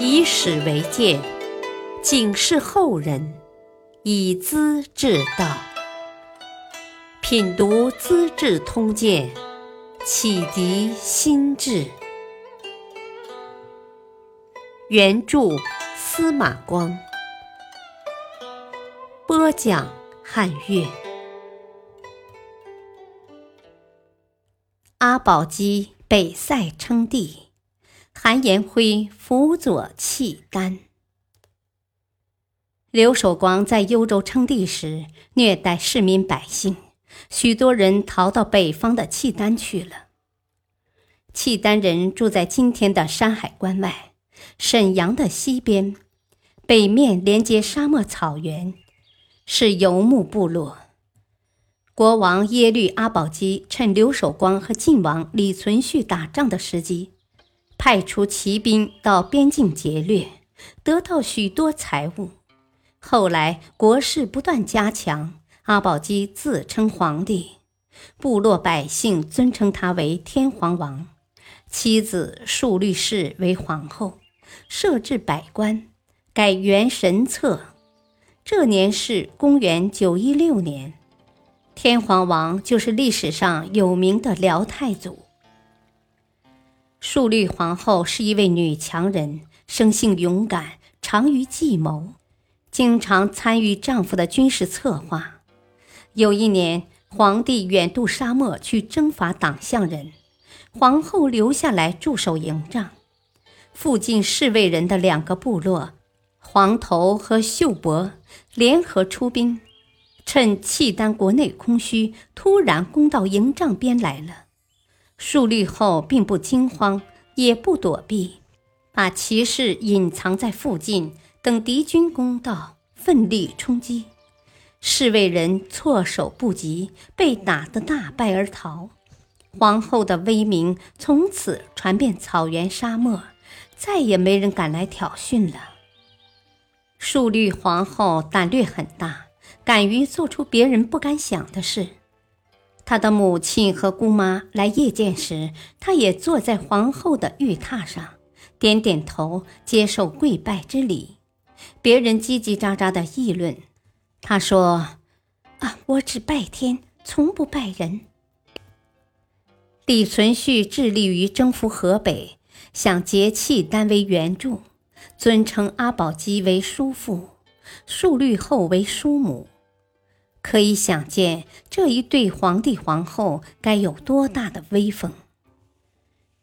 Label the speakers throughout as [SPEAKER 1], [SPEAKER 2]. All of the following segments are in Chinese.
[SPEAKER 1] 以史为鉴，警示后人，以资治道。品读《资治通鉴》，启迪心智。原著司马光，播讲汉乐。阿保机北塞称帝，韩延辉辅佐契丹。刘守光在幽州称帝时，虐待市民百姓。许多人逃到北方的契丹去了。契丹人住在今天的山海关外，沈阳的西边，北面连接沙漠草原，是游牧部落。国王耶律阿保机趁刘守光和晋王李存勖打仗的时机，派出骑兵到边境劫掠，得到许多财物。后来国势不断加强。阿保机自称皇帝，部落百姓尊称他为天皇王，妻子述律氏为皇后，设置百官，改元神策。这年是公元九一六年，天皇王就是历史上有名的辽太祖。述律皇后是一位女强人，生性勇敢，长于计谋，经常参与丈夫的军事策划。有一年，皇帝远渡沙漠去征伐党项人，皇后留下来驻守营帐。附近侍卫人的两个部落，黄头和秀伯联合出兵，趁契丹国内空虚，突然攻到营帐边来了。数律后并不惊慌，也不躲避，把骑士隐藏在附近，等敌军攻到，奋力冲击。侍卫人措手不及，被打得大败而逃。皇后的威名从此传遍草原沙漠，再也没人敢来挑衅了。述律皇后胆略很大，敢于做出别人不敢想的事。他的母亲和姑妈来谒见时，他也坐在皇后的玉榻上，点点头，接受跪拜之礼。别人叽叽喳喳的议论。他说：“啊，我只拜天，从不拜人。”李存勖致力于征服河北，想结契丹为援助，尊称阿保机为叔父，述律后为叔母。可以想见，这一对皇帝皇后该有多大的威风。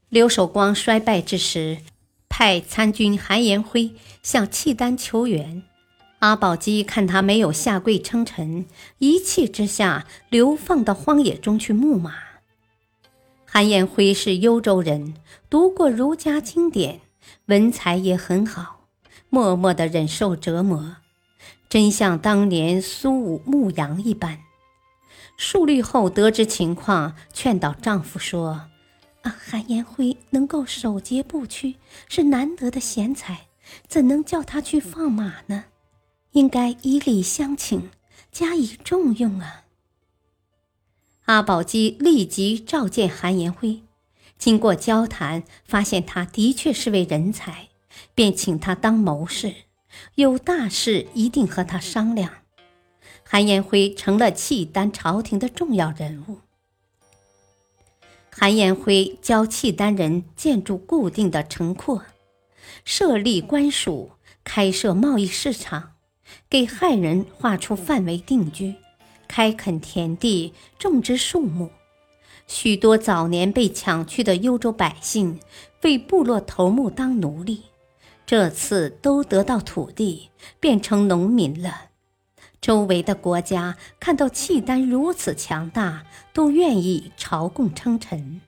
[SPEAKER 1] 刘守光衰败之时，派参军韩延辉向契丹求援。阿保机看他没有下跪称臣，一气之下流放到荒野中去牧马。韩延辉是幽州人，读过儒家经典，文采也很好，默默地忍受折磨，真像当年苏武牧羊一般。数律后得知情况，劝导丈夫说：“啊，韩延辉能够守节不屈，是难得的贤才，怎能叫他去放马呢？”应该以礼相请，加以重用啊！阿保机立即召见韩延辉，经过交谈，发现他的确是位人才，便请他当谋士，有大事一定和他商量。韩延辉成了契丹朝廷的重要人物。韩延辉教契丹人建筑固定的城廓，设立官署，开设贸易市场。给汉人划出范围定居，开垦田地，种植树木。许多早年被抢去的幽州百姓被部落头目当奴隶，这次都得到土地，变成农民了。周围的国家看到契丹如此强大，都愿意朝贡称臣。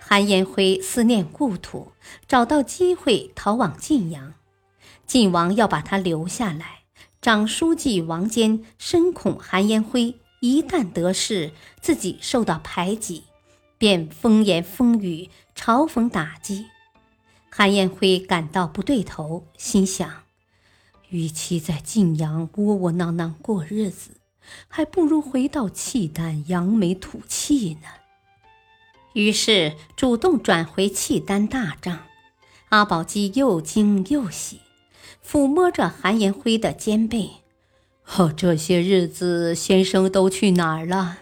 [SPEAKER 1] 韩延辉思念故土，找到机会逃往晋阳。晋王要把他留下来，长书记王坚深恐韩延辉一旦得势，自己受到排挤，便风言风语嘲讽打击。韩延辉感到不对头，心想：与其在晋阳窝窝囊囊过日子，还不如回到契丹扬眉吐气呢。于是主动转回契丹大帐。阿保机又惊又喜，抚摸着韩延辉的肩背。哦，这些日子先生都去哪儿了？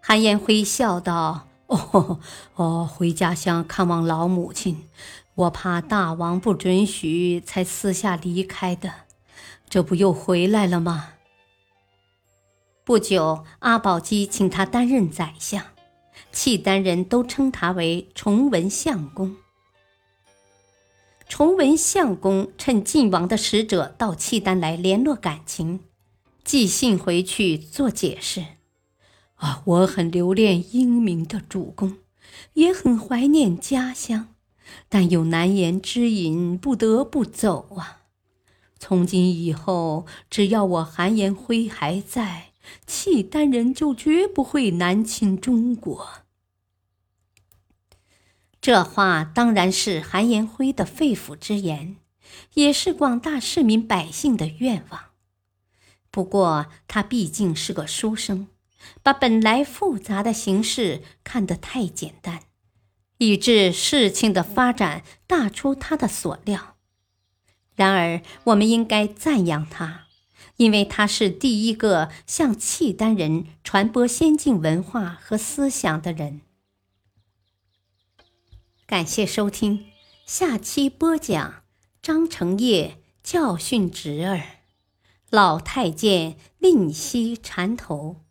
[SPEAKER 1] 韩延辉笑道：“哦哦，回家乡看望老母亲。我怕大王不准许，才私下离开的。这不又回来了吗？”不久，阿保机请他担任宰相，契丹人都称他为崇文相公。崇文相公趁晋王的使者到契丹来联络感情，寄信回去做解释。啊，我很留恋英明的主公，也很怀念家乡，但有难言之隐，不得不走啊。从今以后，只要我韩延辉还在，契丹人就绝不会南侵中国。这话当然是韩延辉的肺腑之言，也是广大市民百姓的愿望。不过他毕竟是个书生，把本来复杂的形势看得太简单，以致事情的发展大出他的所料。然而，我们应该赞扬他，因为他是第一个向契丹人传播先进文化和思想的人。感谢收听，下期播讲张承业教训侄儿，老太监吝惜缠头。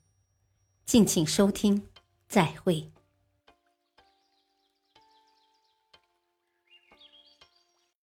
[SPEAKER 1] 敬请收听，再会。